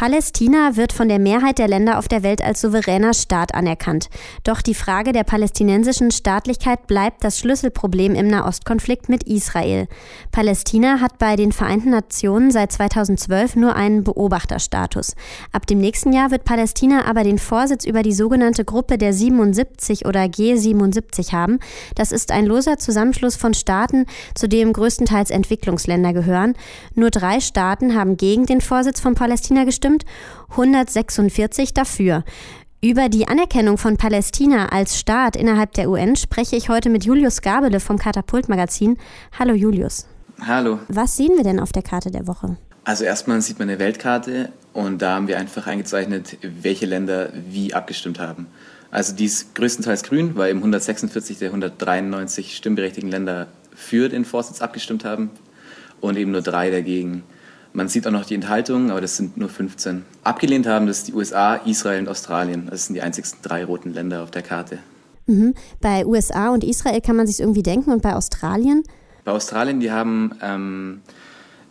Palästina wird von der Mehrheit der Länder auf der Welt als souveräner Staat anerkannt. Doch die Frage der palästinensischen Staatlichkeit bleibt das Schlüsselproblem im Nahostkonflikt mit Israel. Palästina hat bei den Vereinten Nationen seit 2012 nur einen Beobachterstatus. Ab dem nächsten Jahr wird Palästina aber den Vorsitz über die sogenannte Gruppe der 77 oder G77 haben. Das ist ein loser Zusammenschluss von Staaten, zu dem größtenteils Entwicklungsländer gehören. Nur drei Staaten haben gegen den Vorsitz von Palästina gestimmt abgestimmt, 146 dafür. Über die Anerkennung von Palästina als Staat innerhalb der UN spreche ich heute mit Julius Gabele vom Katapult Magazin. Hallo Julius. Hallo. Was sehen wir denn auf der Karte der Woche? Also erstmal sieht man eine Weltkarte und da haben wir einfach eingezeichnet, welche Länder wie abgestimmt haben. Also die ist größtenteils grün, weil eben 146 der 193 stimmberechtigten Länder für den Vorsitz abgestimmt haben und eben nur drei dagegen. Man sieht auch noch die Enthaltungen, aber das sind nur 15. Abgelehnt haben das die USA, Israel und Australien. Das sind die einzigsten drei roten Länder auf der Karte. Mhm. Bei USA und Israel kann man sich irgendwie denken und bei Australien? Bei Australien, die haben ähm,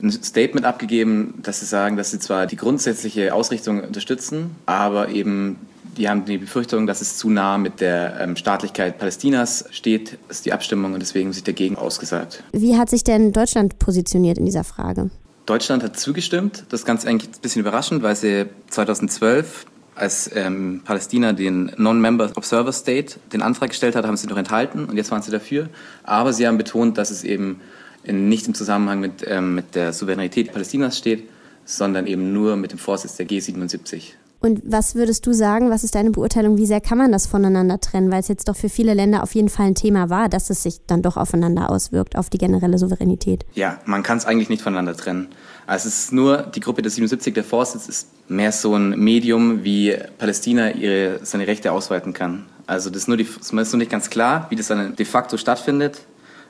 ein Statement abgegeben, dass sie sagen, dass sie zwar die grundsätzliche Ausrichtung unterstützen, aber eben die haben die Befürchtung, dass es zu nah mit der ähm, Staatlichkeit Palästinas steht, ist die Abstimmung und deswegen sich dagegen ausgesagt. Wie hat sich denn Deutschland positioniert in dieser Frage? Deutschland hat zugestimmt. Das ist ganz eigentlich ein bisschen überraschend, weil sie 2012 als ähm, Palästina den Non-Member Observer State den Antrag gestellt hat, haben sie noch enthalten und jetzt waren sie dafür. Aber sie haben betont, dass es eben in, nicht im Zusammenhang mit, ähm, mit der Souveränität Palästinas steht, sondern eben nur mit dem Vorsitz der G77. Und was würdest du sagen, was ist deine Beurteilung, wie sehr kann man das voneinander trennen? Weil es jetzt doch für viele Länder auf jeden Fall ein Thema war, dass es sich dann doch aufeinander auswirkt, auf die generelle Souveränität. Ja, man kann es eigentlich nicht voneinander trennen. Also es ist nur, die Gruppe der 77, der Vorsitz ist mehr so ein Medium, wie Palästina ihre, seine Rechte ausweiten kann. Also das ist, nur die, das ist nur nicht ganz klar, wie das dann de facto stattfindet,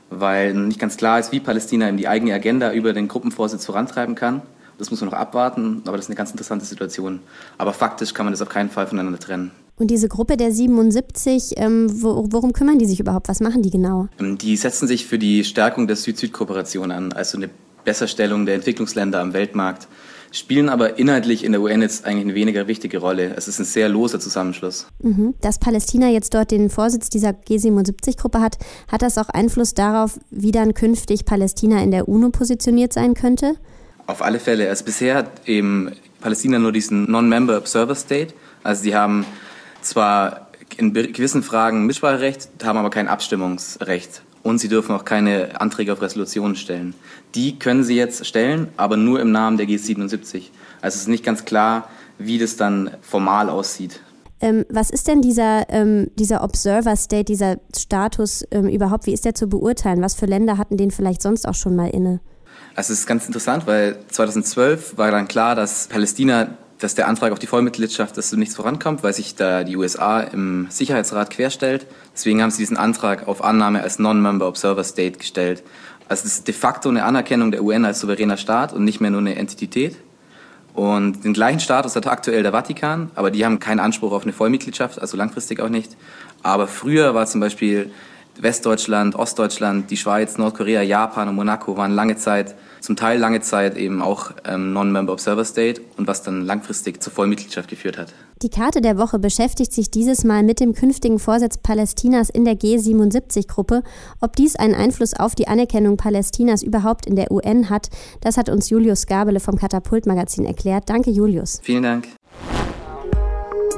weil nicht ganz klar ist, wie Palästina eben die eigene Agenda über den Gruppenvorsitz vorantreiben kann. Das muss man noch abwarten, aber das ist eine ganz interessante Situation. Aber faktisch kann man das auf keinen Fall voneinander trennen. Und diese Gruppe der 77, ähm, worum kümmern die sich überhaupt? Was machen die genau? Ähm, die setzen sich für die Stärkung der Süd-Süd-Kooperation an, also eine Besserstellung der Entwicklungsländer am Weltmarkt, spielen aber inhaltlich in der UN jetzt eigentlich eine weniger wichtige Rolle. Es ist ein sehr loser Zusammenschluss. Mhm. Dass Palästina jetzt dort den Vorsitz dieser G77-Gruppe hat, hat das auch Einfluss darauf, wie dann künftig Palästina in der UNO positioniert sein könnte? Auf alle Fälle. Also bisher hat eben Palästina nur diesen Non-Member Observer State. Also sie haben zwar in gewissen Fragen Mitspracherecht, haben aber kein Abstimmungsrecht. Und sie dürfen auch keine Anträge auf Resolutionen stellen. Die können sie jetzt stellen, aber nur im Namen der G77. Also es ist nicht ganz klar, wie das dann formal aussieht. Ähm, was ist denn dieser, ähm, dieser Observer State, dieser Status ähm, überhaupt? Wie ist der zu beurteilen? Was für Länder hatten den vielleicht sonst auch schon mal inne? Also es ist ganz interessant, weil 2012 war dann klar, dass Palästina, dass der Antrag auf die Vollmitgliedschaft, dass so nichts vorankommt, weil sich da die USA im Sicherheitsrat querstellt. Deswegen haben sie diesen Antrag auf Annahme als Non-Member Observer State gestellt. Also es ist de facto eine Anerkennung der UN als souveräner Staat und nicht mehr nur eine Entität. Und den gleichen Status hat aktuell der Vatikan, aber die haben keinen Anspruch auf eine Vollmitgliedschaft, also langfristig auch nicht. Aber früher war zum Beispiel Westdeutschland, Ostdeutschland, die Schweiz, Nordkorea, Japan und Monaco waren lange Zeit, zum Teil lange Zeit eben auch ähm, Non-Member Observer State und was dann langfristig zur Vollmitgliedschaft geführt hat. Die Karte der Woche beschäftigt sich dieses Mal mit dem künftigen Vorsitz Palästinas in der G77-Gruppe. Ob dies einen Einfluss auf die Anerkennung Palästinas überhaupt in der UN hat, das hat uns Julius Gabele vom Katapult-Magazin erklärt. Danke, Julius. Vielen Dank.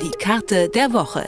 Die Karte der Woche